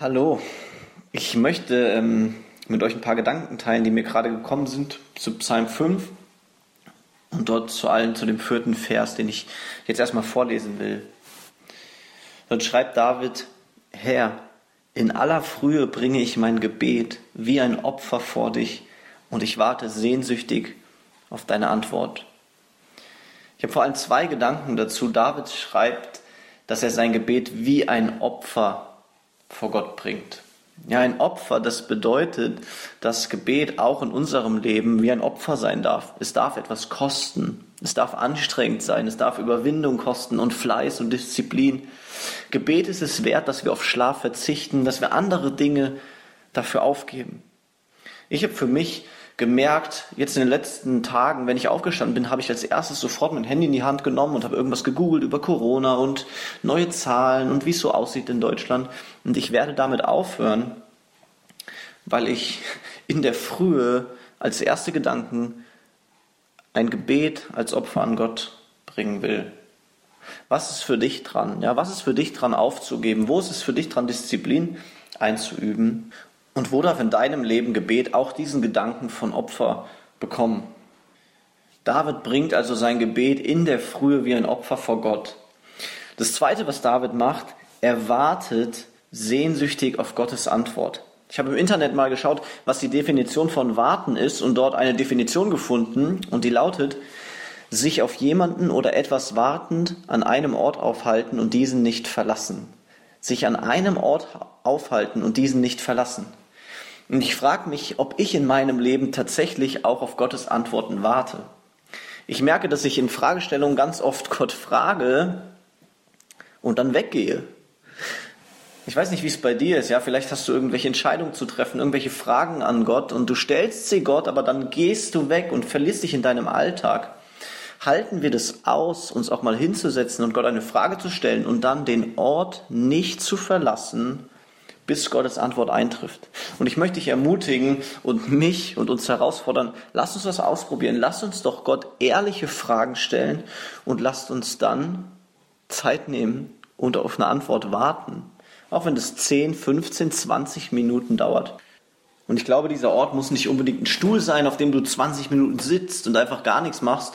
Hallo, ich möchte ähm, mit euch ein paar Gedanken teilen, die mir gerade gekommen sind zu Psalm 5 und dort zu allen zu dem vierten Vers, den ich jetzt erstmal vorlesen will. Dort schreibt David, Herr, in aller Frühe bringe ich mein Gebet wie ein Opfer vor dich und ich warte sehnsüchtig auf deine Antwort. Ich habe vor allem zwei Gedanken dazu. David schreibt, dass er sein Gebet wie ein Opfer vor Gott bringt. Ja, ein Opfer, das bedeutet, dass Gebet auch in unserem Leben wie ein Opfer sein darf. Es darf etwas kosten. Es darf anstrengend sein. Es darf Überwindung kosten und Fleiß und Disziplin. Gebet ist es wert, dass wir auf Schlaf verzichten, dass wir andere Dinge dafür aufgeben. Ich habe für mich gemerkt, jetzt in den letzten Tagen, wenn ich aufgestanden bin, habe ich als erstes sofort mein Handy in die Hand genommen und habe irgendwas gegoogelt über Corona und neue Zahlen und wie es so aussieht in Deutschland. Und ich werde damit aufhören, weil ich in der Frühe als erste Gedanken ein Gebet als Opfer an Gott bringen will. Was ist für dich dran? Ja, was ist für dich dran aufzugeben? Wo ist es für dich dran, Disziplin einzuüben? Und wo darf in deinem Leben Gebet auch diesen Gedanken von Opfer bekommen? David bringt also sein Gebet in der Frühe wie ein Opfer vor Gott. Das zweite, was David macht, er wartet sehnsüchtig auf Gottes Antwort. Ich habe im Internet mal geschaut, was die Definition von warten ist und dort eine Definition gefunden und die lautet, sich auf jemanden oder etwas wartend an einem Ort aufhalten und diesen nicht verlassen. Sich an einem Ort aufhalten und diesen nicht verlassen. Und ich frage mich, ob ich in meinem Leben tatsächlich auch auf Gottes Antworten warte. Ich merke, dass ich in Fragestellungen ganz oft Gott frage und dann weggehe. Ich weiß nicht, wie es bei dir ist, ja, vielleicht hast du irgendwelche Entscheidungen zu treffen, irgendwelche Fragen an Gott und du stellst sie Gott, aber dann gehst du weg und verlierst dich in deinem Alltag. Halten wir das aus, uns auch mal hinzusetzen und Gott eine Frage zu stellen und dann den Ort nicht zu verlassen, bis Gottes Antwort eintrifft. Und ich möchte dich ermutigen und mich und uns herausfordern, lass uns das ausprobieren. Lass uns doch Gott ehrliche Fragen stellen und lasst uns dann Zeit nehmen und auf eine Antwort warten. Auch wenn das 10, 15, 20 Minuten dauert. Und ich glaube, dieser Ort muss nicht unbedingt ein Stuhl sein, auf dem du 20 Minuten sitzt und einfach gar nichts machst,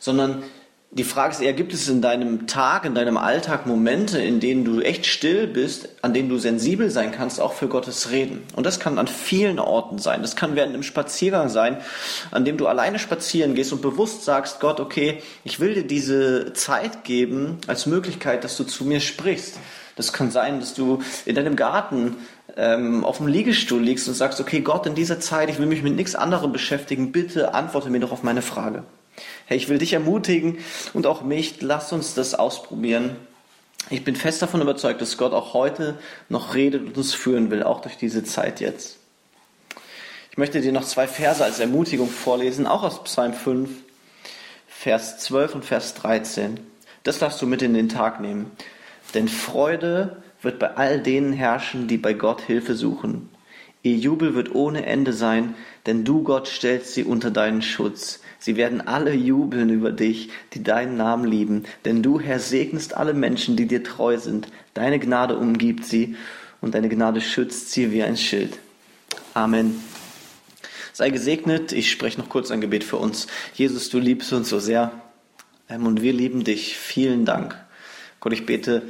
sondern die Frage ist eher, gibt es in deinem Tag, in deinem Alltag Momente, in denen du echt still bist, an denen du sensibel sein kannst, auch für Gottes Reden? Und das kann an vielen Orten sein. Das kann während einem Spaziergang sein, an dem du alleine spazieren gehst und bewusst sagst, Gott, okay, ich will dir diese Zeit geben als Möglichkeit, dass du zu mir sprichst. Das kann sein, dass du in deinem Garten ähm, auf dem Liegestuhl liegst und sagst, okay, Gott, in dieser Zeit, ich will mich mit nichts anderem beschäftigen, bitte antworte mir doch auf meine Frage. Hey, ich will dich ermutigen und auch mich, lass uns das ausprobieren. Ich bin fest davon überzeugt, dass Gott auch heute noch redet und uns führen will, auch durch diese Zeit jetzt. Ich möchte dir noch zwei Verse als Ermutigung vorlesen, auch aus Psalm 5, Vers 12 und Vers 13. Das darfst du mit in den Tag nehmen. Denn Freude wird bei all denen herrschen, die bei Gott Hilfe suchen. Ihr Jubel wird ohne Ende sein, denn du, Gott, stellst sie unter deinen Schutz. Sie werden alle jubeln über dich, die deinen Namen lieben, denn du, Herr, segnest alle Menschen, die dir treu sind. Deine Gnade umgibt sie und deine Gnade schützt sie wie ein Schild. Amen. Sei gesegnet. Ich spreche noch kurz ein Gebet für uns. Jesus, du liebst uns so sehr ähm, und wir lieben dich. Vielen Dank. Gott, ich bete,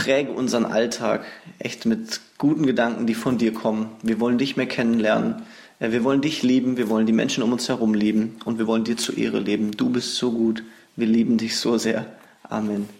präge unseren Alltag echt mit guten Gedanken, die von dir kommen. Wir wollen dich mehr kennenlernen. Wir wollen dich lieben, wir wollen die Menschen um uns herum lieben und wir wollen dir zur Ehre leben. Du bist so gut. Wir lieben dich so sehr. Amen.